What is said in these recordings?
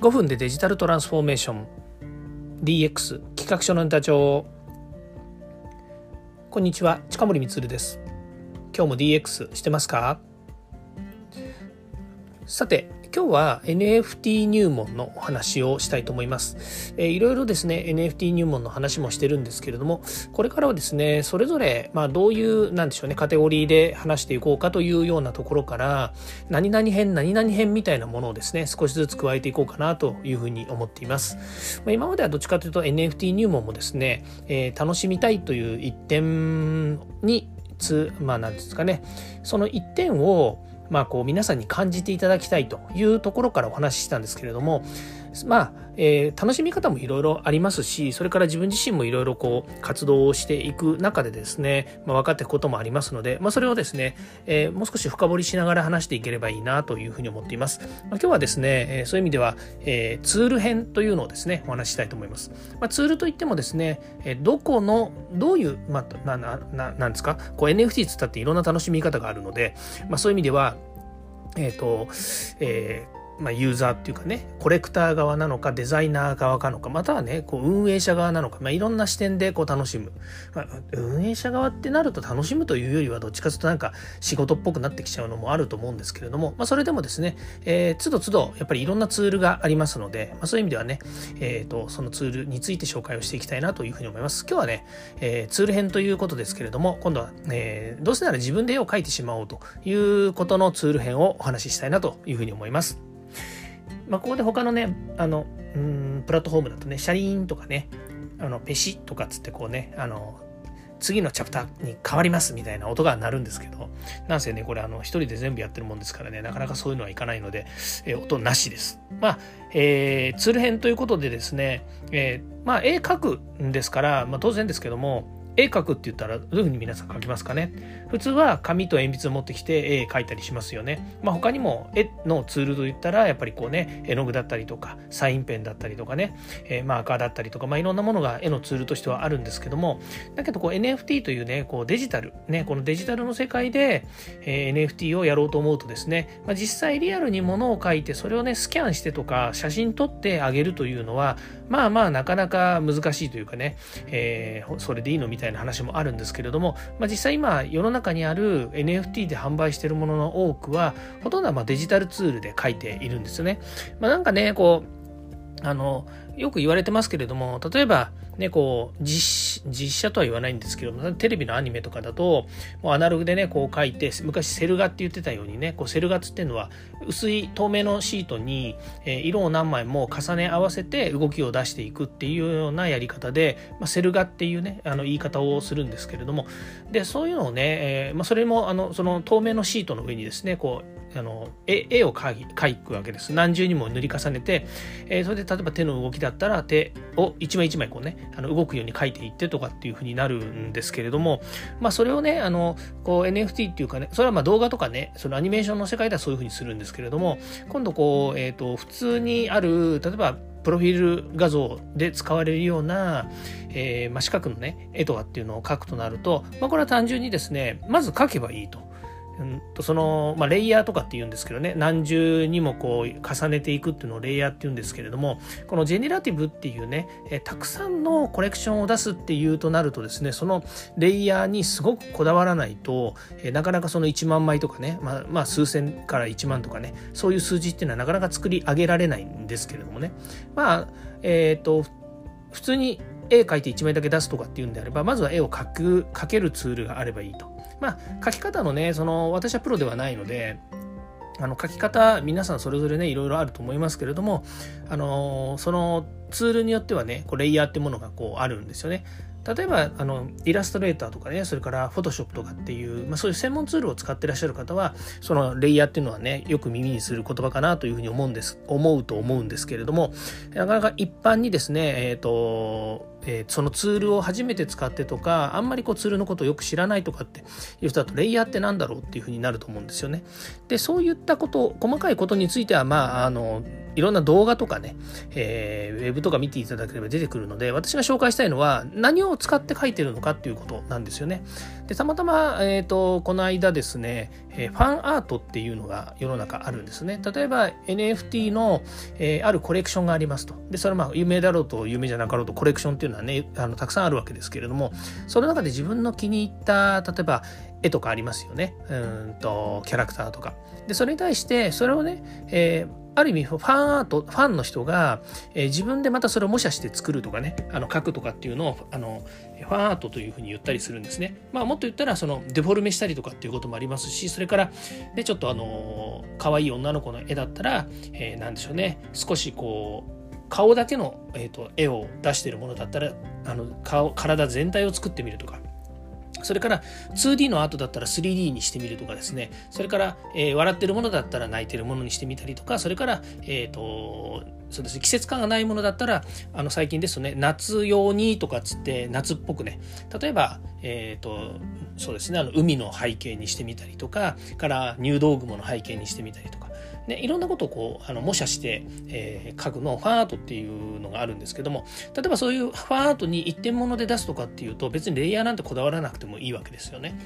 5分でデジタルトランスフォーメーション。DX 企画書のネタ帳。こんにちは近森光です。今日も DX してますか？さて今日は NFT 入門のお話をしたいと思います。えー、いろいろですね NFT 入門の話もしてるんですけれどもこれからはですねそれぞれまあどういうなんでしょうねカテゴリーで話していこうかというようなところから何々編何々編みたいなものをですね少しずつ加えていこうかなというふうに思っています。まあ、今まではどっちかというと NFT 入門もですね、えー、楽しみたいという一点につまあ何ですかねその一点をまあ、こう皆さんに感じていただきたいというところからお話ししたんですけれども、まあ、えー、楽しみ方もいろいろありますし、それから自分自身もいろいろこう活動をしていく中でですね、まあ、分かっていくこともありますので、まあ、それをですね、えー、もう少し深掘りしながら話していければいいなというふうに思っています。まあ、今日はですね、えー、そういう意味では、え、ツール編というのをですね、お話ししたいと思います。まあ、ツールといってもですね、え、どこの、どういう、まあ、な、な、ななんですか、こう NFT つったっていろんな楽しみ方があるので、まあ、そういう意味では、えっ、と、えーまあ、ユーザーっていうかねコレクター側なのかデザイナー側かのかまたはねこう運営者側なのか、まあ、いろんな視点でこう楽しむ、まあ、運営者側ってなると楽しむというよりはどっちかというとなんか仕事っぽくなってきちゃうのもあると思うんですけれども、まあ、それでもですね、えー、つどつどやっぱりいろんなツールがありますので、まあ、そういう意味ではね、えーと、そのツールについて紹介をしていきたいなというふうに思います。今日はね、えー、ツール編ということですけれども今度は、えー、どうせなら自分で絵を描いてしまおうということのツール編をお話ししたいなというふうに思います。まあ、ここで他のね、あの、うん、プラットフォームだとね、シャリーンとかね、あの、ペシとかつってこうね、あの、次のチャプターに変わりますみたいな音が鳴るんですけど、なんせね、これあの、一人で全部やってるもんですからね、なかなかそういうのはいかないので、えー、音なしです。まあ、えー、ツール編ということでですね、えー、まあ、絵描くんですから、まあ当然ですけども、絵描くって言ったらどういうふうに皆さん描きますかね？普通は紙と鉛筆を持ってきて絵描いたりしますよね。まあ、他にも絵のツールといったらやっぱりこうね絵の具だったりとかサインペンだったりとかね、えー、マーカーだったりとか、まあ、いろんなものが絵のツールとしてはあるんですけどもだけどこう NFT というねこうデジタルねこのデジタルの世界で、えー、NFT をやろうと思うとですね、まあ、実際リアルにものを描いてそれをねスキャンしてとか写真撮ってあげるというのはまあまあなかなか難しいというかね、えー、それでいいのみたいな話もあるんですけれども、まあ、実際今世の中中にある NFT で販売しているものの多くはほとんどはまデジタルツールで書いているんですよね。まあ、なんかねこうあのよく言われてますけれども例えばね、こう実、写とは言わないんですけども、テレビのアニメとかだと、もうアナログでね、こう書いて、昔セル画って言ってたようにね、こうセル画っていうのは、薄い透明のシートに、え、色を何枚も重ね合わせて動きを出していくっていうようなやり方で、まあ、セル画っていうね、あの言い方をするんですけれども、で、そういうのをね、えー、まあ、それも、あの、その透明のシートの上にですね、こう、あの絵を描描くわけです何重にも塗り重ねて、えー、それで例えば手の動きだったら手を一枚一枚こうねあの動くように描いていってとかっていう風になるんですけれどもまあそれをねあのこう NFT っていうかねそれはまあ動画とかねそのアニメーションの世界ではそういう風にするんですけれども今度こう、えーと、普通にある例えばプロフィール画像で使われるような、えーまあ、四角のね絵とかっていうのを描くとなると、まあ、これは単純にですねまず描けばいいと。うんとその、まあ、レイヤーとかって言うんですけどね何重にもこう重ねていくっていうのをレイヤーって言うんですけれどもこのジェネラティブっていうねえたくさんのコレクションを出すっていうとなるとですねそのレイヤーにすごくこだわらないとえなかなかその1万枚とかね、まあ、まあ数千から1万とかねそういう数字っていうのはなかなか作り上げられないんですけれどもねまあえっ、ー、と普通に絵描いて1枚だけ出すとかっていうんであればまずは絵を描く描けるツールがあればいいと。まあ、書き方のね、その、私はプロではないので、あの書き方皆さんそれぞれねいろいろあると思いますけれどもあのそのツールによってはねこうレイヤーってものがこうあるんですよね。例えばあのイラストレーターとかねそれからフォトショップとかっていう、まあ、そういう専門ツールを使ってらっしゃる方はそのレイヤーっていうのはねよく耳にする言葉かなというふうに思うんです思うと思うんですけれどもなかなか一般にですねえっ、ー、とえー、そのツールを初めて使ってとかあんまりこうツールのことをよく知らないとかっていう人だとレイヤーって何だろうっていうふうになると思うんですよね。でそういったこと細かいことについてはまああのいろんな動画とかね、えー、ウェブとか見ていただければ出てくるので私が紹介したいのは何を使って書いてるのかっていうことなんですよね。でたまたま、えーと、この間ですね、えー、ファンアートっていうのが世の中あるんですね。例えば NFT の、えー、あるコレクションがありますと。でそれはまあ有名だろうと有名じゃなかろうとコレクションっていうのはねあのたくさんあるわけですけれどもその中で自分の気に入った例えば絵とかありますよね。うんとキャラクターとか。でそれに対してそれをね、えーある意味ファンアートファンの人が、えー、自分でまたそれを模写して作るとかねあの書くとかっていうのをあのファンアートというふうに言ったりするんですね。まあ、もっと言ったらそのデフォルメしたりとかっていうこともありますしそれから、ね、ちょっとあの可愛い女の子の絵だったら、えー、何でしょうね。少しこう顔だけの、えーと、絵を出してるものだったらあの顔体全体を作ってみるとか。それから 2D のアートだったら 3D にしてみるとかですね。それから、えー、笑ってるものだったら泣いてるものにしてみたりとか。それから、え、ー、とそうですね、季節感がないものだったらあの最近ですとね夏用にとかっつって夏っぽくね。例えば、え、ー、とそうですね。あの海の背景にしてみたりとか。から入道雲の背景にしてみたりとか。ね、いろんなことをこうあの模写して、えー、書くのファンアートっていうのがあるんですけども例えばそういうファンアートに一点物で出すとかっていうと別にレイヤーなんてこだわらなくてもいいわけですよね。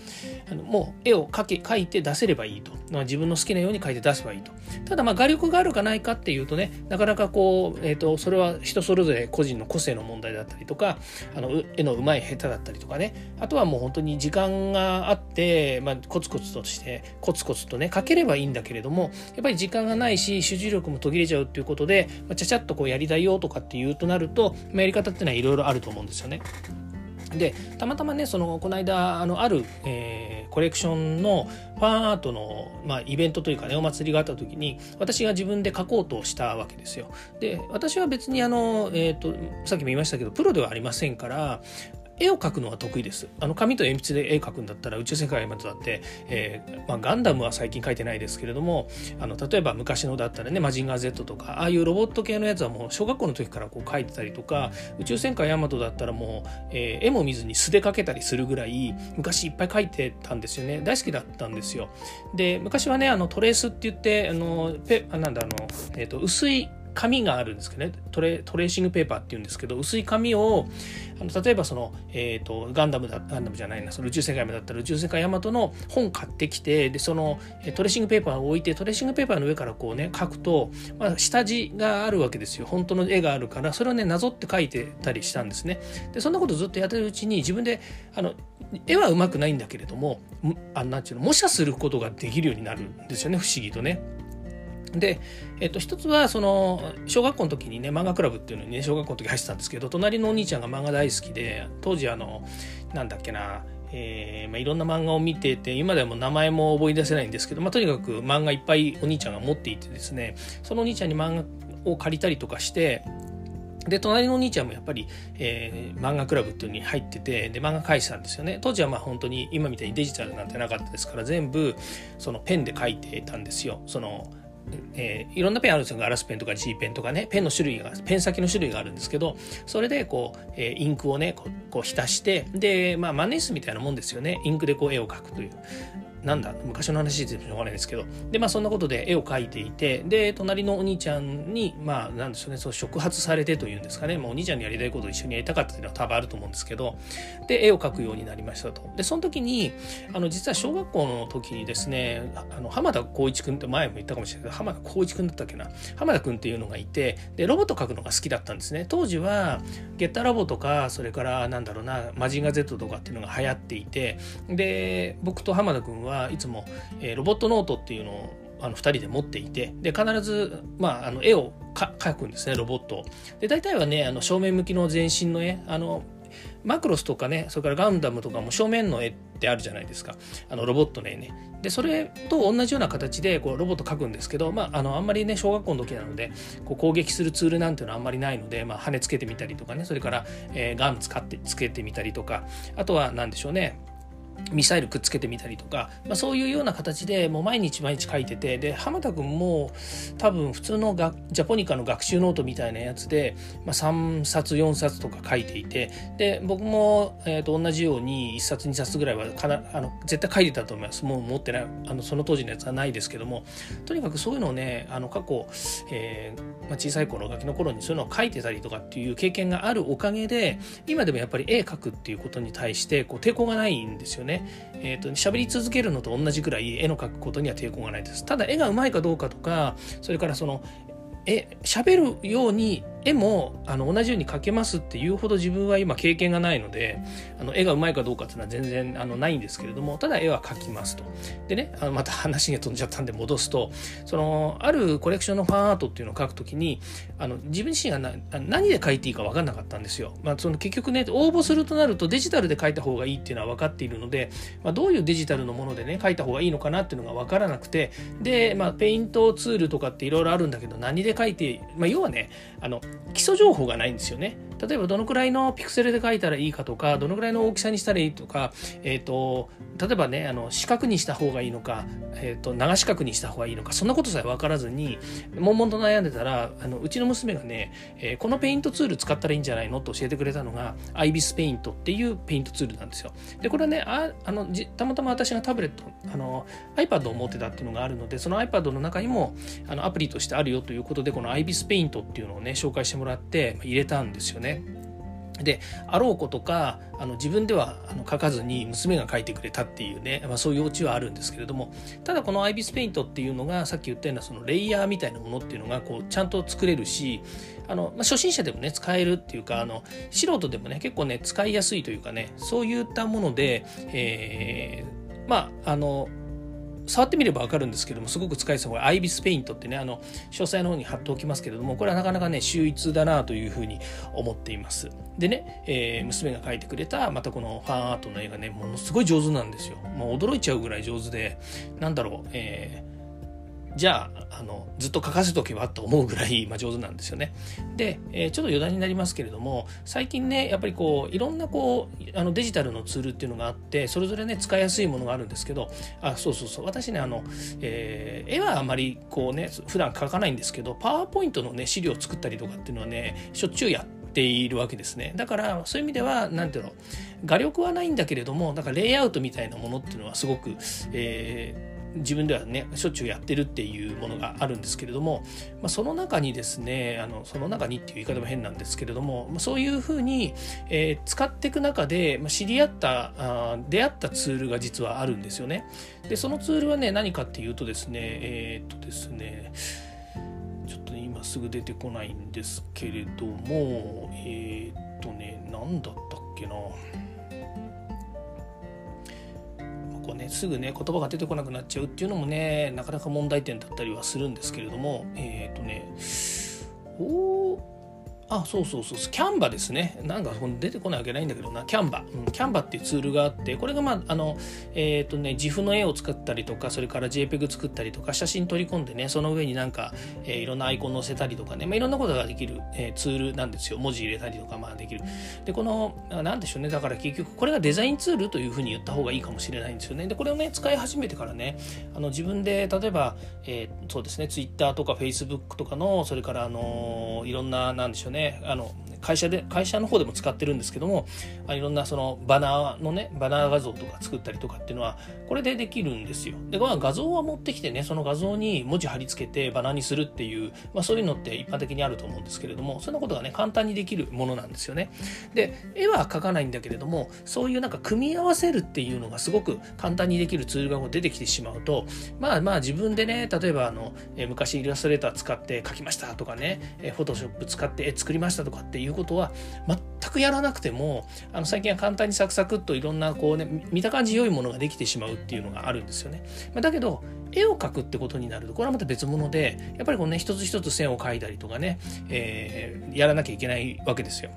あのもう絵を描け描いて出せればいいと、まあ、自分の好きなように描いて出せばいいと。ただまあ画力があるかないかっていうとねなかなかこう、えーと、それは人それぞれ個人の個性の問題だったりとかあの絵の上手い下手だったりとかねあとはもう本当に時間があって、まあ、コツコツとしてコツコツとね描ければいいんだけれどもやっぱり時間間がないし集中力も途切れちゃうっていうことで、まあ、ちゃちゃっとこうやりたいよとかっていうとなると、まあ、やり方っていうのはいろいろあると思うんですよね。でたまたまねそのこの間あのある、えー、コレクションのファンアートの、まあ、イベントというかねお祭りがあった時に私が自分で描こうとしたわけですよ。で私は別にあの、えーとさっきも言いましたけどプロではありませんから絵を描くのは得意です。あの紙と鉛筆で絵描くんだったら宇宙世界までだって、えー、まあ、ガンダムは最近描いてないですけれどもあの例えば昔のだったらねマジンガー Z とかああいうロボット系のやつはもう小学校の時からこう描いてたりとか宇宙戦艦ヤマトだったらもう、えー、絵も見ずに素で描けたりするぐらい昔いっぱい描いてたんですよね大好きだったんですよ。で昔はねあのトレースって言ってあのペなんだあの、えーと薄い紙があるんですけどねトレトレーシングペーパーっていうんですけど薄い紙をあの例えばその、えーと、ガンダムだガンダムじゃないなその宇宙世界だったら宇宙世界ヤマトの本買ってきてでそのトレーシングペーパーを置いてトレーシングペーパーの上からこうね書くと、まあ、下地があるわけですよ本当の絵があるからそれをねなぞって書いてたりしたんですねでそんなことずっとやってるうちに自分であの絵はうまくないんだけれどもあなんていうの模写することができるようになるんですよね不思議とね。で、えっと、一つはその小学校の時にね漫画クラブっていうのにね小学校の時入ってたんですけど隣のお兄ちゃんが漫画大好きで当時あのなんだっけなえーまあ、いろんな漫画を見てて今でも名前も覚え出せないんですけど、まあ、とにかく漫画いっぱいお兄ちゃんが持っていてですねそのお兄ちゃんに漫画を借りたりとかしてで隣のお兄ちゃんもやっぱり、えー、漫画クラブっていうのに入っててで漫画描いてたんですよね。当時はまあ本当に今みたいにデジタルなんてなかったですから全部そのペンで描いてたんですよ。そのえー、いろんなペンあるんですよガラスペンとか G ペンとかね。ペンの種類がペン先の種類があるんですけどそれでこう、えー、インクをねこう浸してでまあ万年筆みたいなもんですよね。インクでこう絵を描くという。なんだ昔の話でしょうがないですけど。でまあそんなことで絵を描いていてで隣のお兄ちゃんにまあなんでしょうねそう触発されてというんですかね、まあ、お兄ちゃんにやりたいことを一緒にやりたかったっていうのは多分あると思うんですけど。で絵を描くようになりましたと。でその時にあの実は小学校の時にですねあの浜田光一君って前も言ったかもしれないけど浜田光一君だったっけな。浜田君っていうのがいてでロボット描くのが好きだったんですね。当時はゲッターラボとかそれからなんだろうなマジンガ Z とかっていうのが流行っていて。で僕と浜田君ははいつもえー、ロボットノートっていうのをあの2人で持っていてで必ず、まあ、あの絵を描くんですねロボットで大体はねあの正面向きの全身の絵あのマクロスとかねそれからガンダムとかも正面の絵ってあるじゃないですか。あのロボットの絵ね。でそれと同じような形でこうロボット描くんですけど、まあ、あのあんまりね小学校の時なのでこう攻撃するツールなんていうのはあんまりないので、まあ、羽つけてみたりとかねそれから、えー、ガン使ってつけてみたりとかあとは何でしょうね。ミサイルくっつけてみたりとか、まあ、そういうような形でもう毎日毎日書いててで浜田君も多分普通のがジャポニカの学習ノートみたいなやつで、まあ、3冊4冊とか書いていてで僕も、えー、と同じように1冊2冊ぐらいはかなあの絶対書いてたと思います。もう持ってないあのその当時のやつはないですけどもとにかくそういうのをねあの過去、えーまあ、小さい頃ガキの頃にそういうのを書いてたりとかっていう経験があるおかげで今でもやっぱり絵描くっていうことに対してこう抵抗がないんですよね。えーと、喋り続けるのと同じくらい絵の描くことには抵抗がないです。ただ絵がうまいかどうかとかそれからそのえ喋るように絵もあの同じように描けますっていうほど自分は今経験がないのであの絵がうまいかどうかっていうのは全然あのないんですけれどもただ絵は描きますと。でねあのまた話が飛んじゃったんで戻すとそのあるコレクションのファンアートっていうのを描くときにあの自分自身がな何で描いていいか分かんなかったんですよ。まあ、その結局ね応募するとなるとデジタルで描いた方がいいっていうのは分かっているので、まあ、どういうデジタルのものでね描いた方がいいのかなっていうのが分からなくてで、まあ、ペイントツールとかっていろいろあるんだけど何で描いて、まあ、要はねあの基礎情報がないんですよね。例えばどのくらいのピクセルで描いたらいいかとかどのくらいの大きさにしたらいいとか、えーと、例えばねあの四角にした方がいいのか、えーと、長四角にした方がいいのかそんなことさえ分からずに悶々と悩んでたらあのうちの娘がね、えー、このペイントツール使ったらいいんじゃないのと教えてくれたのがアイビスペイントっていうペイントツールなんですよ。でこれはねああのたまたま私がタブレットあの iPad を持ってたっていうのがあるのでその iPad の中にもあのアプリとしてあるよということでこのアイビスペイントっていうのをね紹介してもらって入れたんですよね。であろうことかあの自分ではあの書かずに娘が書いてくれたっていうね、まあ、そういうオチはあるんですけれどもただこのアイビスペイントっていうのがさっき言ったようなそのレイヤーみたいなものっていうのがこうちゃんと作れるしあの、まあ、初心者でもね使えるっていうかあの素人でもね結構ね使いやすいというかねそういったもので、えー、まああの触ってみれば分かるんですけどもすごく使いやすい。これアイビスペイントってねあの詳細の方に貼っておきますけれどもこれはなかなかね秀逸だなというふうに思っています。でね、えー、娘が描いてくれたまたこのファンアートの絵がねものすごい上手なんですよ。もう驚いちゃうぐらい上手でなんだろう、えーじゃああのずっと書かせとけばと思うぐらい、まあ、上手なんですよね。で、えー、ちょっと余談になりますけれども最近ねやっぱりこういろんなこうあのデジタルのツールっていうのがあってそれぞれね使いやすいものがあるんですけどあそうそうそう私ねあの、えー、絵はあまりこうね普段描かないんですけどパワーポイントのね資料を作ったりとかっていうのはねしょっちゅうやっているわけですねだからそういう意味では何ていうの画力はないんだけれどもだからレイアウトみたいなものっていうのはすごく、えー自分ではねしょっちゅうやってるっていうものがあるんですけれども、まあ、その中にですねあのその中にっていう言い方も変なんですけれども、まあ、そういうふうに、えー、使っていく中で、まあ、知り合ったあ出会ったツールが実はあるんですよね。でそのツールはね何かっていうとですねえー、っとですねちょっと今すぐ出てこないんですけれどもえー、っとね何だったっけなこうねすぐね言葉が出てこなくなっちゃうっていうのもねなかなか問題点だったりはするんですけれどもえっ、ー、とねおあそうそうそう。キャンバですね。なんか出てこないわけないんだけどな。キャンバ、うん、キャンバっていうツールがあってこれがまああのえっ、ー、とね自負の絵を作ったりとかそれから JPEG 作ったりとか写真取り込んでねその上になんか、えー、いろんなアイコン載せたりとかね、まあ、いろんなことができる、えー、ツールなんですよ。文字入れたりとかまあできる。でこのなんでしょうね。だから結局これがデザインツールというふうに言った方がいいかもしれないんですよね。でこれをね使い始めてからねあの自分で例えば、えー、そうですね Twitter とか Facebook とかのそれからあのいろんななんでしょうねあの会社で会社の方でも使ってるんですけどもいろんなそのバナーのねバナー画像とか作ったりとかっていうのはこれでできるんですよ。でまあ画像は持ってきてねその画像に文字貼り付けてバナーにするっていう、まあ、そういうのって一般的にあると思うんですけれどもそんなことがね簡単にできるものなんですよね。で絵は描かないんだけれどもそういうなんか組み合わせるっていうのがすごく簡単にできるツールが出てきてしまうとまあまあ自分でね例えばあの、え昔イラストレーター使って描きましたとかね、フォトショップ使って絵作りましたとかっていうことは全くやらなくてもあの最近は簡単にサクサクっといろんなこうね見た感じ良いものができてしまうっていうのがあるんですよね。ま、だけど絵を描くってことになるとこれはまた別物でやっぱりこうね一つ一つ線を描いたりとかね、えー、やらなきゃいけないわけですよ。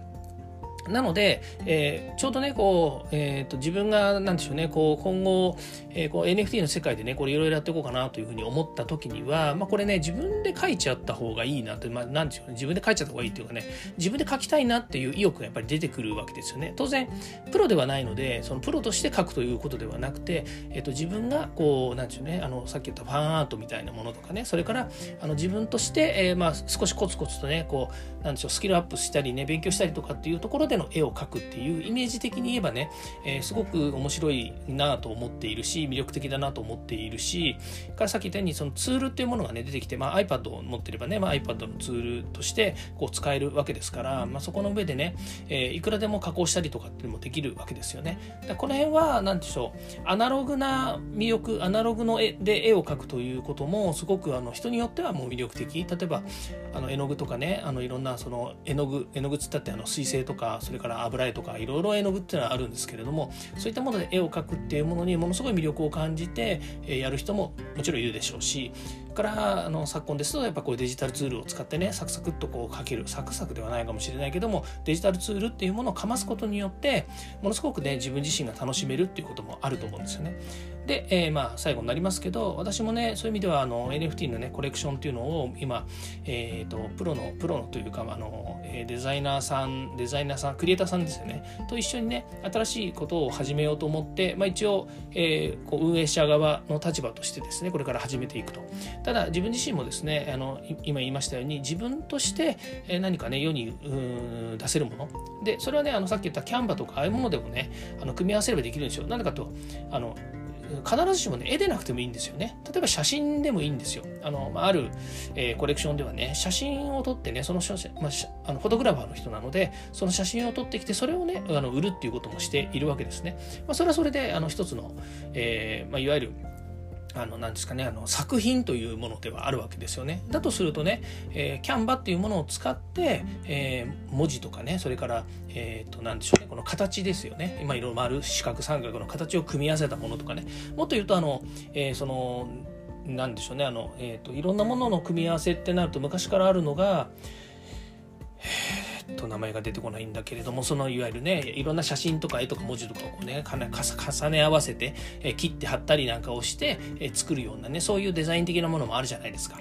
なので、えー、ちょうどねこう、えーと、自分がなんでしょうねこう今後、えー、こう NFT の世界でねこれいろいろやっていこうかなというふうに思った時には、まあ、これね自分で書いちゃった方がいいなって、まあ、なんでしょうね自分で書いちゃった方がいいっていうかね自分で書きたいなっていう意欲がやっぱり出てくるわけですよね。当然プロではないのでそのプロとして書くということではなくて、えーと、自分がこうなんでしょうねあのさっき言ったファンアートみたいなものとかねそれからあの自分として、えー、まあ、少しコツコツとねこうなんでしょうスキルアップしたりね勉強したりとかっていうところでの絵を描くっていうイメージ的に言えばね、えー、すごく面白いなと思っているし魅力的だなと思っているしからさっき言ったようにそのツールっていうものがね出てきて、まあ、iPad を持ってればね、まあ、iPad のツールとしてこう使えるわけですから、まあ、そこの上でね、えー、いくらでも加工したりとかっていうのもできるわけですよね。だこの辺は何でしょうアナログな魅力アナログの絵で絵を描くということもすごくあの人によってはもう魅力的例えばあの絵の具とかねあのいろんなその絵の具絵の具つったってあの水性とかそれから油絵とかいろいろ絵の具っていうのはあるんですけれどもそういったもので絵を描くっていうものにものすごい魅力を感じて、やる人ももちろんいるでしょうしからあの昨今ですとやっぱこうデジタルツールを使ってねサクサクっとこう書けるサクサクではないかもしれないけどもデジタルツールっていうものをかますことによってものすごくね自分自身が楽しめるっていうこともあると思うんですよね。で、えー、まあ最後になりますけど私もねそういう意味ではあの NFT のねコレクションっていうのを今、えーと、プロのプロのというかあのデザイナーさんデザイナーさんクリエイターさんですよねと一緒にね新しいことを始めようと思って、まあ、一応、えー、こう運営者側の立場としてですねこれから始めていくとただ自分自身もですねあの今言いましたように自分として何かね世に出せるもの。でそれはねあのさっき言ったキャンバとかああいうものでもねあの組み合わせればできるんですよ。なんでかとあの必ずしもね絵でなくてもいいんですよね。例えば写真でもいいんですよ。あの、まあ、る、えー、コレクションではね写真を撮ってねその写真、まあ、あのフォトグラファーの人なのでその写真を撮ってきてそれをねあの売るっていうこともしているわけですね、まあ、それはそれであの一つの、えーまあ、いわゆるあの、なんですかね、あの、作品というものではあるわけですよね。だとするとね、えー、キャンバっていうものを使って、えー、文字とかね、それから、え、ー、と、なんでしょうね、この形ですよね。今、いろいろ丸、四角、三角の形を組み合わせたものとかね。もっと言うと、あの、えー、その、なんでしょうね、あの、えっ、と、いろんなものの組み合わせってなると、昔からあるのが、と名前が出てこないんだけれどもそのいわゆるねいろんな写真とか絵とか文字とかをこうね重ね合わせて、切って貼ったりなんかをして、作るようなねそういうデザイン的なものもあるじゃないですか。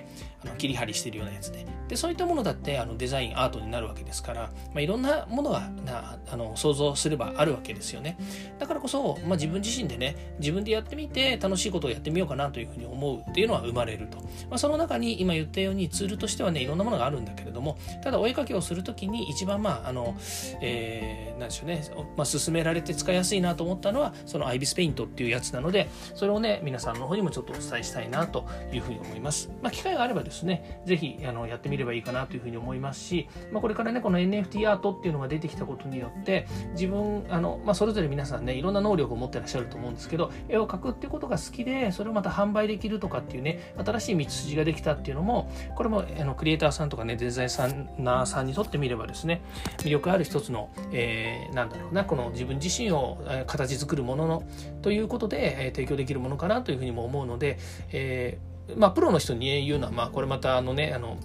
切り張りしてるようなやつで。でそういったものだってあのデザインアートになるわけですから、まあ、いろんなものがなあの想像すればあるわけですよね。だからこそ、まあ、自分自身でね自分でやってみて楽しいことをやってみようかなというふうに思うっていうのは生まれると、まあ、その中に今言ったようにツールとしてはねいろんなものがあるんだけれどもただお絵かきをする時に一番まああの、えー、なんでしょうね、まあ、進められて使いやすいなと思ったのはそのアイビスペイントっていうやつなのでそれをね皆さんの方にもちょっとお伝えしたいなというふうに思います、まあ、機会があればですね。是非あのやってみればいいかなというふうに思いますし、まあ、これからねこの NFT アートっていうのが出てきたことによって自分あの、まあ、それぞれ皆さんねいろんな能力を持ってらっしゃると思うんですけど絵を描くっていうことが好きでそれをまた販売できるとかっていうね新しい道筋ができたっていうのもこれもあのクリエイターさんとかねデザイナーさんにとってみればですね魅力ある一つの、えー、なんだろうなこの自分自身を形作るもののということで、えー、提供できるものかなというふうにも思うので、えーまあ、プロの人に言うのは、まあ、これまたあのねあの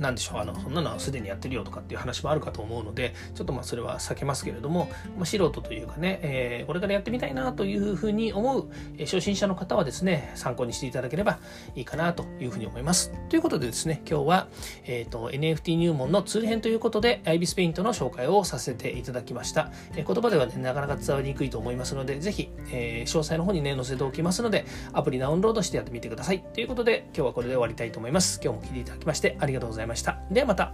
何でしょうあのそんなのはすでにやってるよとかっていう話もあるかと思うのでちょっとまあそれは避けますけれども、まあ、素人というかね、えー、これからやってみたいなというふうに思う、え、初心者の方はですね参考にしていただければいいかなというふうに思います。ということでですね今日は、えーと、NFT 入門のツール編ということで IBIS ペイントの紹介をさせていただきました。えー、言葉ではねなかなか伝わりにくいと思いますのでぜひ、えー、詳細の方にね載せておきますのでアプリダウンロードしてやってみてください。ということで今日はこれで終わりたいと思います。今日も聴いていただきましてありがとうございますいました。ではまた。